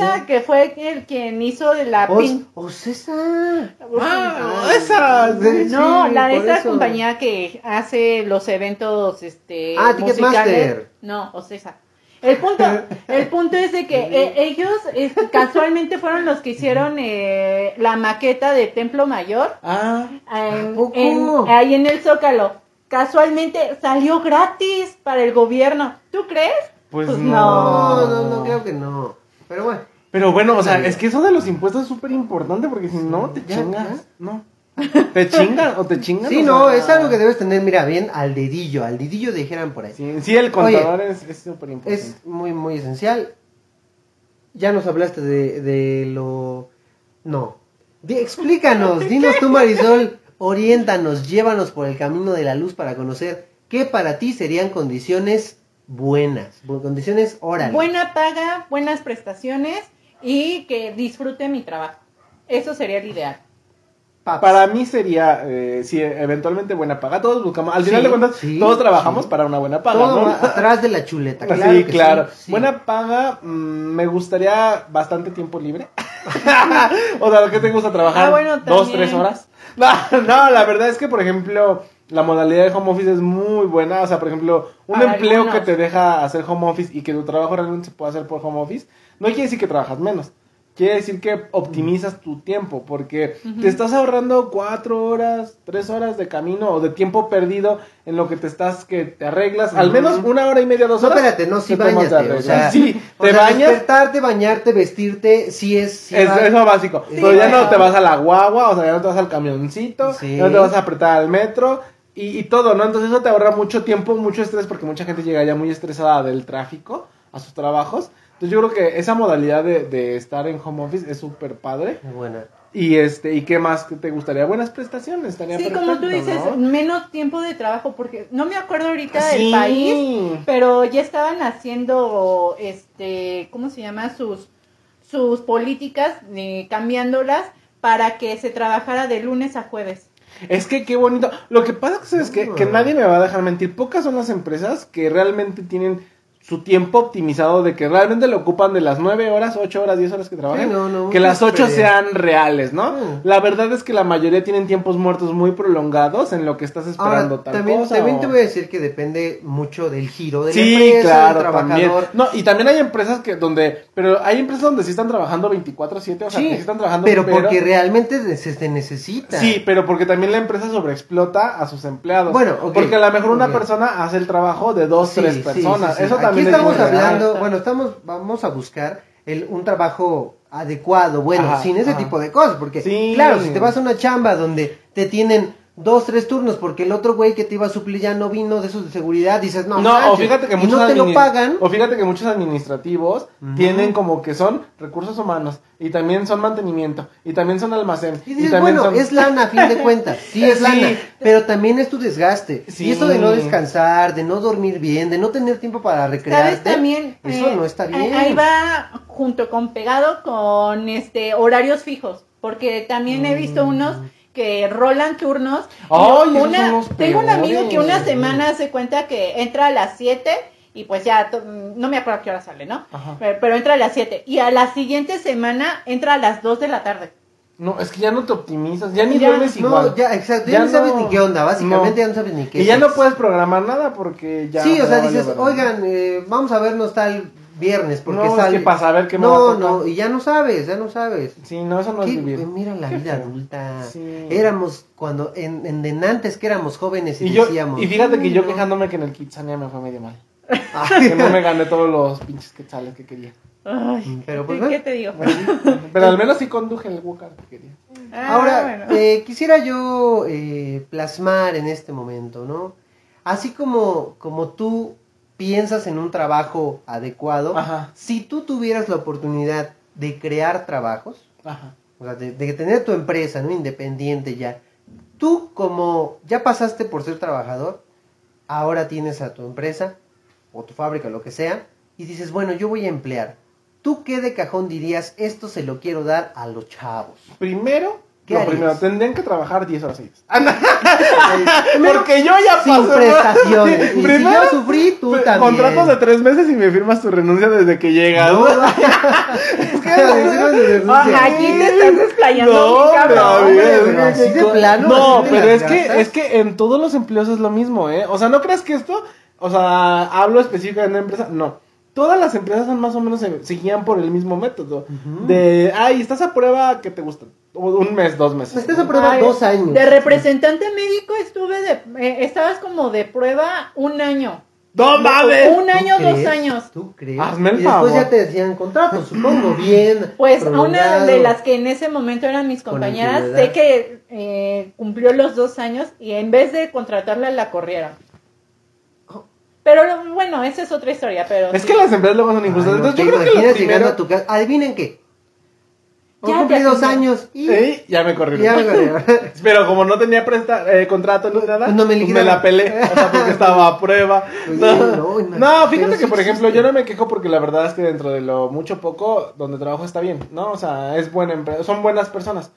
Ocesa, que fue el quien hizo de la O, pin- o César. Ah, esa. Sí, No, sí, la de esa eso. compañía que hace los eventos, este, Ah, Ticketmaster. musicales. No, Ocesa. El punto, el punto es de que eh, ellos eh, casualmente fueron los que hicieron eh, la maqueta de Templo Mayor Ah, en- ¿A poco? en- ahí en el Zócalo. Casualmente salió gratis para el gobierno. ¿Tú crees? pues, Pues no. No, no, no, creo que no. Pero bueno. Pero bueno, o sea, es que eso de los impuestos es súper importante porque si no te chingas. ya. No. Te chingan o te chingan. Sí, no, sea, es algo que debes tener, mira, bien al dedillo, al dedillo dijeran por ahí. Sí, sí, el contador es es súper importante. Es muy, muy esencial. Ya nos hablaste de, de lo... No. Di- explícanos, dinos tú Marisol, oriéntanos, llévanos por el camino de la luz para conocer qué para ti serían condiciones buenas, bu- condiciones orales. Buena paga, buenas prestaciones y que disfrute mi trabajo. Eso sería el ideal. Paps. Para mí sería, eh, sí, eventualmente buena paga. Todos buscamos, al Sí, final de cuentas, sí, todos trabajamos sí. para una buena paga, Todo atrás de la chuleta, Sí, claro. que claro. sí. Buena paga, mm, me gustaría bastante tiempo libre. o sea, ¿qué te gusta trabajar? Ah, bueno, ¿Dos, tres horas? No, no, la verdad es que, por ejemplo, la modalidad de home office es muy buena. O sea, por ejemplo, un Para empleo algunos. que te deja hacer home office y que tu trabajo realmente se puede hacer por home office, no quiere decir que trabajas menos. Quiere decir que optimizas tu tiempo, porque te estás ahorrando cuatro horas, tres horas de camino o de tiempo perdido en lo que te estás, que te arreglas, al menos una hora y media, dos No, horas. espérate, no, sí te tomas de bañate, o sea, sí, o te sea, bañas, despertarte, bañarte, vestirte, sí es... sí es, va- es lo básico. Sí, pero ya no te vas a la guagua, o sea, ya no te vas al camioncito, Sí. ya no te vas a apretar al metro y, y todo, ¿no? Entonces eso te ahorra mucho tiempo, mucho estrés, porque mucha gente llega ya muy estresada del tráfico a sus trabajos. Entonces yo creo que esa modalidad de, de estar en home office es súper padre. Muy buena. Y este, ¿y qué más te gustaría? Buenas prestaciones, estaría Sí, perfecto, como tú dices, ¿no? menos tiempo de trabajo, porque no me acuerdo ahorita Sí. del país, pero ya estaban haciendo, este, ¿cómo se llama? Sus, sus políticas, eh, cambiándolas para que se trabajara de lunes a jueves. Es que qué bonito. Lo que pasa es que, Ah. que nadie me va a dejar mentir. Pocas son las empresas que realmente tienen su tiempo optimizado de que realmente lo ocupan de las 9 horas, 8 horas, 10 horas que trabajan. Sí, no, no, que las 8 pero- sean reales, ¿no? Mm. La verdad es que la mayoría tienen tiempos muertos muy prolongados en lo que estás esperando Ahora, tal también, cosa. también o- te voy a decir que depende mucho del giro de la Sí, empresa, claro, del también. trabajador. No, y también hay empresas que donde, pero hay empresas donde sí están trabajando 24/7, o sea, Sí, que sí están trabajando pero porque realmente se se necesita. Sí, pero porque también la empresa sobreexplota a sus empleados. Bueno, ok, Porque a lo mejor una persona hace el trabajo de dos, tres personas. sí, sí. Aquí estamos es hablando, bueno, estamos, vamos a buscar el, un trabajo adecuado, bueno, Ajá, sin ese ajá. tipo de cosas, porque Sí. claro, si te vas a una chamba donde te tienen dos, tres turnos porque el otro güey que te iba a suplir ya no vino de esos de seguridad, dices, no, No, o fíjate que muchos no te lo admini- pagan. O fíjate que muchos administrativos tienen como que son recursos humanos y también son mantenimiento y también son almacén Y y, dices, también bueno, son es lana a fin de cuentas, sí es Sí. lana, pero también es tu desgaste. Sí. Y eso de no descansar, de no dormir bien, de no tener tiempo para recrearte, ¿Sabes también? eso Eh, no está bien. Ahí va junto con pegado con este horarios fijos, porque también he visto unos que rolan turnos. esos una- son los tengo un amigo que una semana se cuenta que entra a las 7 y pues ya, no me acuerdo a qué hora sale, ¿no? Pero, pero entra a las 7 y a la siguiente semana entra a las 2 de la tarde. No, es que ya no te optimizas, ya ni Ya. duermes igual. No, ya, exacto, ya, Ya no sabes ni qué onda, básicamente no. ya no sabes ni qué y ya no es. puedes programar nada porque ya. Sí, o sea, dices, oigan, eh, vamos a vernos tal viernes, porque No, es sale... que para saber qué me va a No, tocar. no, y ya no sabes, ya no sabes. Sí, no, eso no es ¿Qué- vivir. eh, mira la vida adulta. Sí. Éramos cuando, en, en, en antes que éramos jóvenes y, Y, yo, decíamos... y fíjate que yo "Mm, no". quejándome que en el Kitsania me fue medio mal. Ay, Que no me gané todos los pinches quetzales que quería. Ay, Pero, pues, ¿qué, te digo? Pero al menos sí conduje el Wukar que quería. Ah, Ahora, bueno. eh, quisiera yo eh, plasmar en este momento, ¿no? Así como, como tú piensas en un trabajo adecuado, Ajá. si tú tuvieras la oportunidad de crear trabajos, Ajá. o sea, de, de tener tu empresa, ¿no? Independiente ya, tú como ya pasaste por ser trabajador, ahora tienes a tu empresa, o tu fábrica, lo que sea, y dices, bueno, yo voy a emplear. ¿Tú qué de cajón dirías, esto se lo quiero dar a los chavos? Primero, ¿Qué lo harías? primero, tendrían que trabajar 10 horas seguidas. Ah. Porque yo ya Sin pasé. prestaciones. Y si Primero, yo sufrí, tú también. Contratos de tres meses y me firmas tu renuncia desde que llegas. No, Es que- aquí te estás desplayando No, cabrón. pero que- así de plano, No, pero es que, es que en todos los empleos es lo mismo, ¿eh? O sea, no creas que esto, o sea, hablo específicamente de una empresa, no. Todas las empresas son más o menos se, se guían por el mismo método. De, ay, estás a prueba que te gusta. O Un mes, dos meses. Estás a prueba Ay, dos años. De representante médico estuve de, eh, estabas como de prueba un año. ¡No mames! Un año, ¿Tú dos años. ¿Tú crees? Hazme el y después favor. ya te decían contrato, supongo, bien. Pues a una de las que en ese momento eran mis compañeras, sé que eh, cumplió los dos años y en vez de contratarla la corrieron. Pero bueno, esa es otra historia, pero Es sí. que las empresas luego son Ay, injustas. no, Entonces ¿te yo creo que a tu casa? Adivinen qué. Ya cumplí dos cumplió. años y Sí, ya me corrieron. ya me corrieron. Pero como no tenía presta, eh, contrato ni nada, no me pues liquidaron. la pelé. O sea, porque estaba a prueba. Pues No, sí, no, fíjate pero que, sí por ejemplo, existe. yo no me quejo porque la verdad es que dentro de lo mucho poco, donde trabajo está bien, ¿no? O sea, es buena empresa, son buenas personas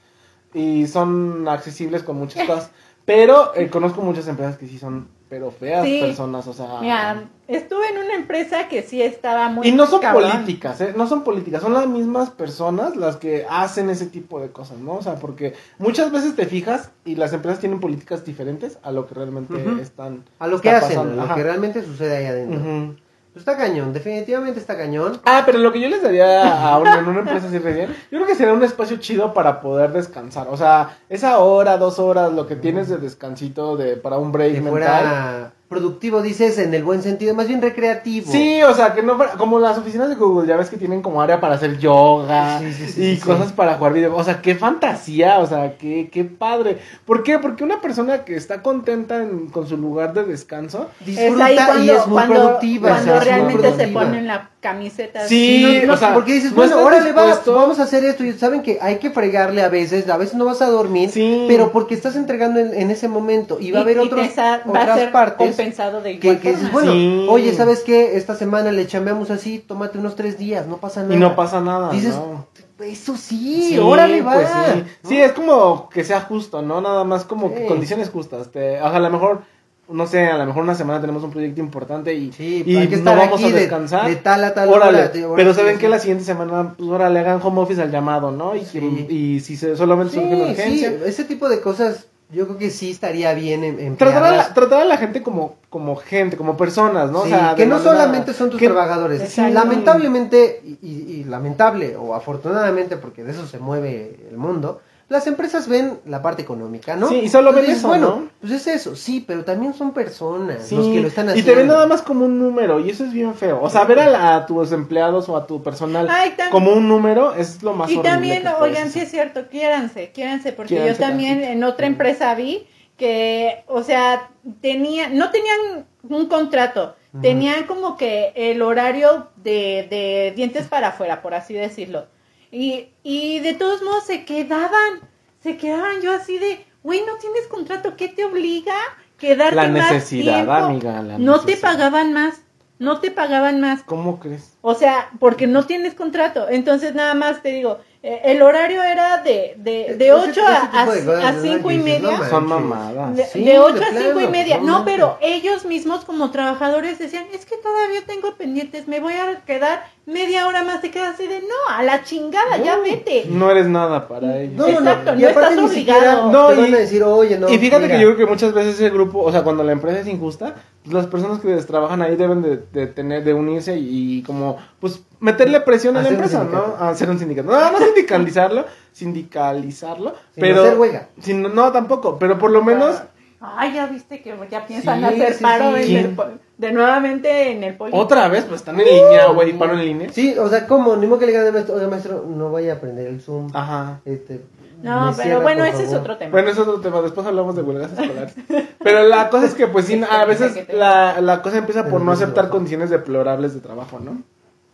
y son accesibles con muchas cosas. Pero eh, conozco muchas empresas que sí son, pero feas Sí. personas, o sea. Mira, estuve en una empresa que sí estaba muy Y no son cabrón. políticas, ¿eh? No son políticas, son las mismas personas las que hacen ese tipo de cosas, ¿no? O sea, porque muchas veces te fijas y las empresas tienen políticas diferentes a lo que realmente están. A lo que hacen, pasando. a lo Ajá. que realmente sucede ahí adentro. Pues está cañón, definitivamente está cañón. Ah, pero lo que yo les daría a una, en una empresa así recién, yo creo que sería un espacio chido para poder descansar. O sea, esa hora, dos horas, lo que tienes de descansito de, para un break Que mental. fuera productivo, dices, en el buen sentido, más bien recreativo. Sí, o sea, que no como las oficinas de Google, ya ves que tienen como área para hacer yoga Sí, sí, sí, y sí, cosas sí. para jugar video. O sea, qué fantasía, o sea, qué, qué padre. ¿Por qué? Porque una persona que está contenta en- con su lugar de descanso, Disfruta es cuando, y es muy cuando, productiva. cuando o sea, es muy realmente se productiva. ponen la camiseta. Sí, no, o sea, porque dices, no bueno, órale, va, vamos a hacer esto. Y saben que hay que fregarle a veces, a veces no vas a dormir, Sí. pero porque estás entregando en, en ese momento. Y va a haber otros, otras ser partes compensado de que, igual que dices, forma. bueno, Sí. oye, ¿sabes qué? Esta semana le chambeamos así, tómate unos tres días, no pasa nada. y no pasa nada. Dices, ¿no? eso sí, Sí, órale, va. pues sí. Sí, es como que sea justo, ¿no? Nada más como que Sí. condiciones justas. Te- o sea, a lo mejor, no sé, a lo mejor una semana tenemos un proyecto importante y, Sí, y que no vamos a de- descansar. de tal a tal órale. hora, de- ahora pero sí, saben sí. que la siguiente semana, pues órale, hagan home office al llamado, ¿no? Y, Sí. y si se, solamente surge una Sí, urgencia. sí, ese tipo de cosas yo creo que sí estaría bien en, en Tratar a, la, tratar a la gente como, como gente, como personas, ¿no? Sí, o sea, que no solamente son tus que- trabajadores. Exacto. Lamentablemente, y, y- y lamentable o afortunadamente, porque de eso se mueve el mundo, las empresas ven la parte económica, ¿no? Sí, y solo ven eso, Bueno, ¿no? pues es eso, sí, pero también son personas Sí, los que lo están y haciendo. te ven nada más como un número, y eso es bien feo. O sea, ver a, la- a tus empleados o a tu personal Ay, tam- como un número es lo más Y horrible también, oigan, sí es cierto, quiéranse, quiéranse, porque Quiéranse yo también tantito. en otra empresa vi que, o sea, tenía, no tenían un contrato, tenían como que el horario de, de dientes para afuera, por así decirlo. Y, y de todos modos se quedaban, se quedaban yo así de, güey, no tienes contrato, ¿qué te obliga? Quedarte La más necesidad, tiempo? amiga, la no te pagaban más, no te pagaban más. ¿Cómo crees? O sea, porque no tienes contrato. Entonces, nada más te digo, eh, el horario era de, de, de Ese- 8 a, ese tipo de a, a ¿no? 5 y media. no. Son mamadas. De, Sí, de 8 de a 5 y media. no pero ellos mismos como trabajadores decían, es que todavía tengo pendientes, me voy a quedar media hora más. Te quedas así de, no, a la chingada, ya vete. No eres nada para ellos. No, Exacto, no, no y aparte estás ni siquiera obligado. No, te van y- a decir, oye, no. y fíjate mira, que yo creo que muchas veces ese grupo, o sea, cuando la empresa es injusta, pues las personas que trabajan ahí deben de, de tener, de unirse y, como, pues, meterle presión a la empresa, ¿no? A hacer un sindicato. No, no sindicalizarlo, sindicalizarlo, Sin pero... hacer huelga. sin- no, tampoco, pero por lo menos... Ay, ya viste que ya piensan Sí, hacer sí, paro sí. en el de nuevamente en el poli. Otra vez, pues están en línea, güey, paro en línea. Sí, o sea, ¿cómo? Ni modo que le digan al maestro, oye, maestro, no vaya a aprender el Zoom. Ajá. Este, No, me pero cierra, bueno, ese es otro tema. Bueno, es otro tema, después hablamos de huelgas escolares. Pero la cosa es que, pues sí, a veces la, la cosa empieza por no aceptar condiciones deplorables de trabajo, ¿no?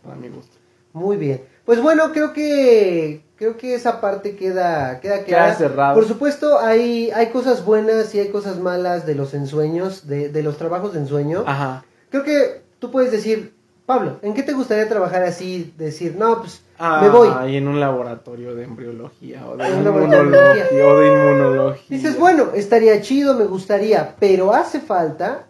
Para mi gusto. Muy bien. Pues bueno, creo que creo que esa parte queda queda clara. cerrado. Por supuesto, hay hay cosas buenas y hay cosas malas de los ensueños, de, de los trabajos de ensueño. Ajá. Creo que tú puedes decir, Pablo, ¿en qué te gustaría trabajar así? Decir, no, pues Ah, me voy. y en un laboratorio de embriología o de de inmunología o de inmunología. Dices, bueno, estaría chido, me gustaría, pero hace falta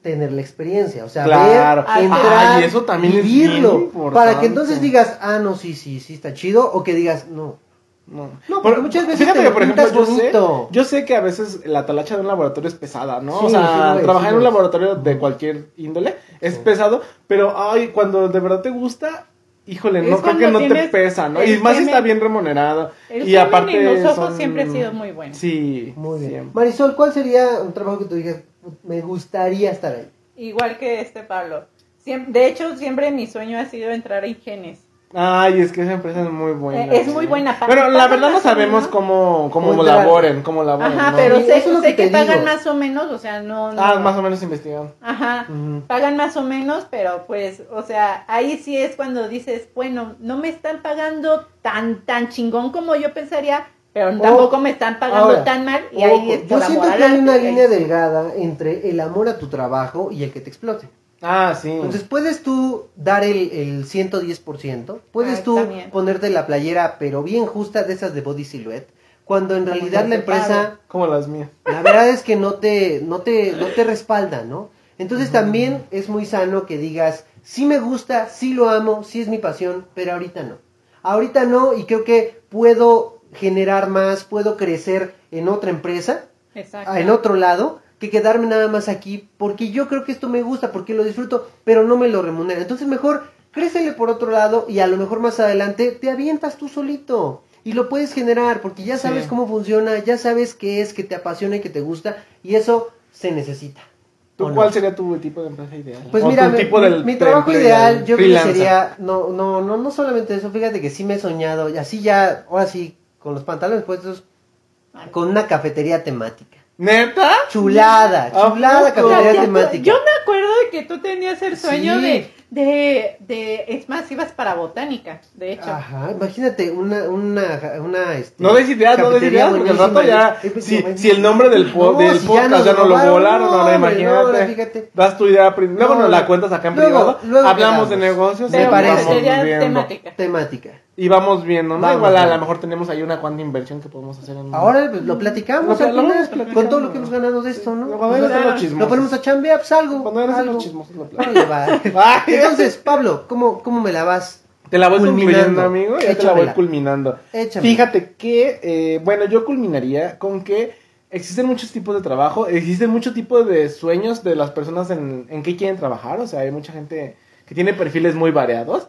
tener la experiencia, o sea, Claro. ver, entrar, Ay, eso también es vivirlo, para que entonces digas, ah, no, sí, sí, sí está chido, o que digas, no. No, No, porque muchas veces fíjate te que, por ejemplo, yo sé, yo sé que a veces la talacha de un laboratorio es pesada, ¿no? Sí, o sea, sí trabajar sí en un laboratorio de cualquier índole es Sí. pesado, pero ay, cuando de verdad te gusta, híjole, Es no creo que no te pesa, ¿no? Y más si semen- está bien remunerado. el y aparte en los ojos son- siempre ha sido muy bueno. Sí, Muy bien. siempre. Marisol, ¿cuál sería un trabajo que tú digas, me gustaría estar ahí? Igual que este Pablo. Siem- de hecho, siempre mi sueño ha sido entrar en genes. Ay, es que esa empresa es muy buena. Eh, es muy buena. Pero la verdad no sabemos cómo, cómo entrar. laboren, cómo laboren. Ajá, ¿no? pero Sí, sé, eso es lo sé que que, te pagan digo. más o menos, o sea, no... Ah, no- más o menos investigado. Ajá, pagan más o menos, pero pues, o sea, ahí sí es cuando dices, bueno, no me están pagando tan, tan chingón como yo pensaría, pero tampoco me están pagando Ahora, tan mal, y ahí Ojo, es por yo siento que hay una línea delgada entre el amor a tu trabajo y el que te explote. Ah, sí. Entonces puedes tú dar el, el 110%, puedes Ah, tú también. ponerte la playera pero bien justa de esas de body silhouette, cuando en realidad la empresa, como las mías. la verdad es que no te, no te, no te respalda, ¿no? Entonces también es muy sano que digas, sí me gusta, sí lo amo, sí es mi pasión, pero ahorita no. Ahorita no y creo que puedo generar más, puedo crecer en otra empresa, Exacto. en otro lado que quedarme nada más aquí porque yo creo que esto me gusta, porque lo disfruto, pero no me lo remunera. Entonces mejor crécele por otro lado y a lo mejor más adelante te avientas tú solito y lo puedes generar porque ya sabes Sí. cómo funciona, ya sabes qué es, que te apasiona y que te gusta y eso se necesita. ¿Tú cuál sería tu tipo de empresa ideal? Pues mira, mi, tipo mi- del- mi de trabajo ideal, yo creo que sería, no, no, no, no solamente eso, fíjate que sí me he soñado, y así ya, ahora sí, con los pantalones puestos, con una cafetería temática. ¿Neta? Chulada, ¿A chulada Ya, ya, temática. Yo me acuerdo de que tú tenías el sueño Sí. de, de, de, es más, ibas para botánica, de hecho. Ajá, imagínate una, una, una, este, No des ideas, no des ideas, porque al rato ya, si, no, si el nombre del, po- no, del si podcast nos ya no lo volaron, no, ahora hombre, no, imagínate, das tu idea, luego No, nos la no. cuentas acá en Luego- privado, luego hablamos de quedamos. negocios Me parece. temática. temática. Y vamos viendo, ¿no? Vamos Igual a, lo mejor tenemos ahí una cuanta inversión que podemos hacer en... Ahora pues, lo platicamos Lo- con todo lo que hemos ganado de esto, ¿no? Pues, a ser claro. los lo ponemos a chambear, pues algo. Cuando ser algo. los chismosos lo. Entonces, Pablo, ¿cómo, ¿cómo me la vas? Te la voy Culminando. amigo. Ya te la voy culminando. Échamela. Fíjate que, eh, bueno, yo culminaría con que existen muchos tipos de trabajo, existen muchos tipos de sueños de las personas en, en qué quieren trabajar. O sea, hay mucha gente que tiene perfiles muy variados.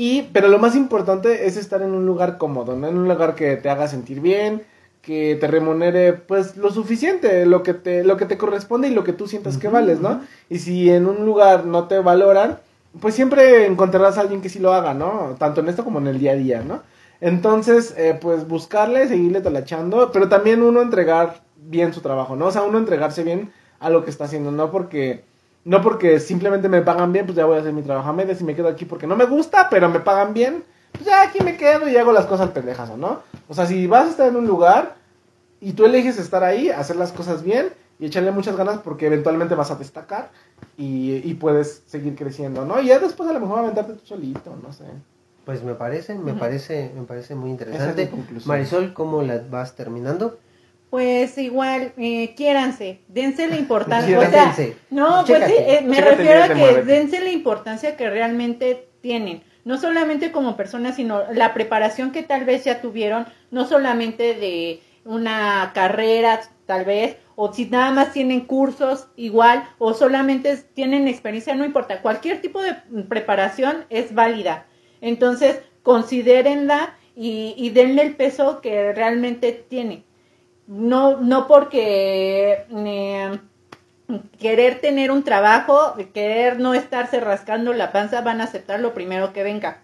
Y, pero lo más importante es estar en un lugar cómodo, ¿no? En un lugar que te haga sentir bien, que te remunere, pues, lo suficiente, lo que te, lo que te corresponde y lo que tú sientas que vales, ¿no? Y si en un lugar no te valoran, pues siempre encontrarás a alguien que sí lo haga, ¿no? Tanto en esto como en el día a día, ¿no? Entonces, eh, pues buscarle, seguirle talachando, pero también uno entregar bien su trabajo, ¿no? O sea, uno entregarse bien a lo que está haciendo, no porque no porque simplemente me pagan bien, pues ya voy a hacer mi trabajo a medias y me quedo aquí porque no me gusta, pero me pagan bien, pues ya aquí me quedo y hago las cosas pendejas, ¿no? O sea, si vas a estar en un lugar y tú eliges estar ahí, hacer las cosas bien y echarle muchas ganas porque eventualmente vas a destacar y, y puedes seguir creciendo, ¿no? Y ya después a lo mejor aventarte tú solito, no sé. Pues me parece, me parece, me parece muy Esa es interesante. Marisol, ¿cómo la vas terminando? Pues igual, eh, quiéranse, dense la importancia. o sea, no, pues sí, eh, me Chécate refiero a que muévete. dense la importancia que realmente tienen. No solamente como personas, sino la preparación que tal vez ya tuvieron, no solamente de una carrera, tal vez, o si nada más tienen cursos igual, o solamente tienen experiencia, no importa. Cualquier tipo de preparación es válida. Entonces, considérenla y, y denle el peso que realmente tiene. No, no porque eh, querer tener un trabajo, querer no estarse rascando la panza, van a aceptar lo primero que venga.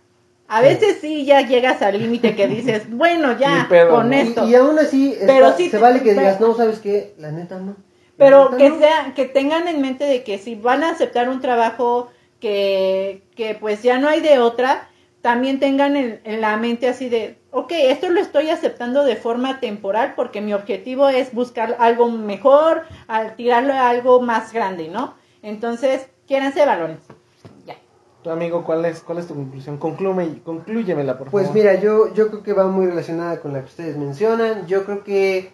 A veces sí ya llegas al límite que dices, bueno, ya, pedo, con ¿no? Y, esto. y aún así, está- Pero sí se te- vale que pero- digas, no, ¿sabes qué? La neta no. La Pero neta que no. sea, que tengan en mente de que si van a aceptar un trabajo que, que pues ya no hay de otra, también tengan en, en la mente así de, ok, esto lo estoy aceptando de forma temporal porque mi objetivo es buscar algo mejor, al tirarlo a algo más grande, ¿no? Entonces, quiéranse valores. Ya. Tu amigo, ¿cuál es, cuál es tu conclusión? Conclume, conclúyemela, por Pues favor. mira, yo, yo creo que va muy relacionada con la que ustedes mencionan. Yo creo que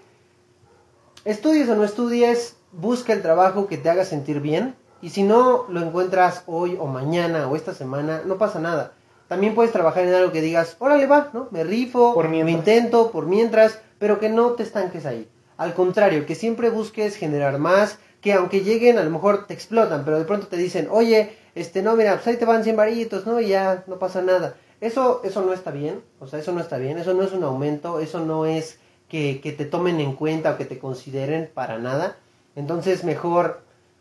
estudies o no estudies, busca el trabajo que te haga sentir bien. Y si no lo encuentras hoy o mañana o esta semana, no pasa nada. También puedes trabajar en algo que digas, órale va, ¿no? Me rifo, Por me intento, por mientras, pero que no te estanques ahí. Al contrario, que siempre busques generar más, que aunque lleguen, a lo mejor te explotan, pero de pronto te dicen, oye, este, no, mira, pues ahí te van 100 varitos, ¿no? Y ya, no pasa nada. Eso, eso no está bien, o sea, eso no está bien, eso no es un aumento, eso no es que, que te tomen en cuenta o que te consideren para nada. Entonces, mejor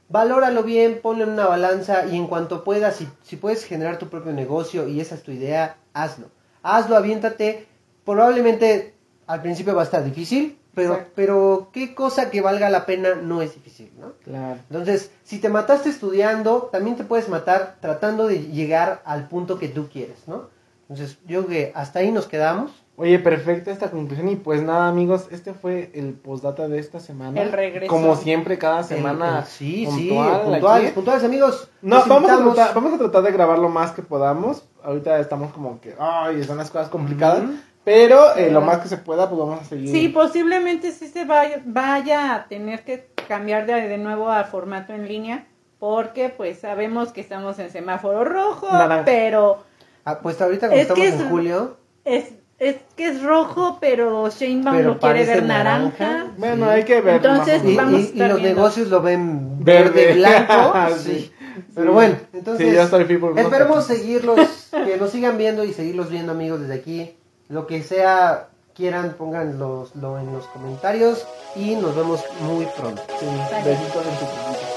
valóralo bien, ponlo en una balanza y en cuanto puedas, si, si puedes generar tu propio negocio y esa es tu idea, hazlo. Hazlo, aviéntate. Probablemente al principio va a estar difícil, pero, Exacto. pero qué cosa que valga la pena no es difícil, ¿no? Claro. Entonces, si te mataste estudiando, también te puedes matar tratando de llegar al punto que tú quieres, ¿no? Entonces, yo creo que hasta ahí nos quedamos. Oye, perfecta esta conclusión. Y pues nada, amigos, este fue el postdata de esta semana. El regreso. Como siempre, cada semana. El- el- sí, puntual sí, puntuales, puntuales, amigos. No, vamos a, tratar, vamos a tratar de grabar lo más que podamos. Ahorita estamos como que, ay, están las cosas complicadas. Ujú. Pero eh, lo más que se pueda, pues vamos a seguir. Sí, posiblemente sí se vaya, vaya a tener que cambiar de, de nuevo a formato en línea, porque pues sabemos que estamos en semáforo rojo, Naranja. pero Ah, pues ahorita como Es estamos que en julio, es, es que es rojo, pero Sheinbaum Pero lo quiere ver naranja. naranja. Bueno, Sí. hay que ver. Entonces, y, a los negocios lo ven Verde. verde, blanco. Sí. sí. Pero bueno, entonces Sí, ya esperemos seguirlos, que nos sigan viendo y seguirlos viendo amigos desde aquí. Lo que sea quieran, pónganlo en los comentarios y nos vemos muy pronto. Sí, besitos en su cosita.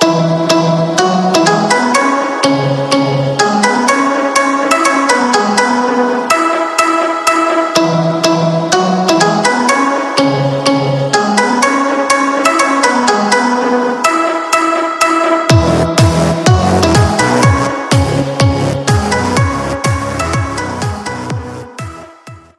Bye.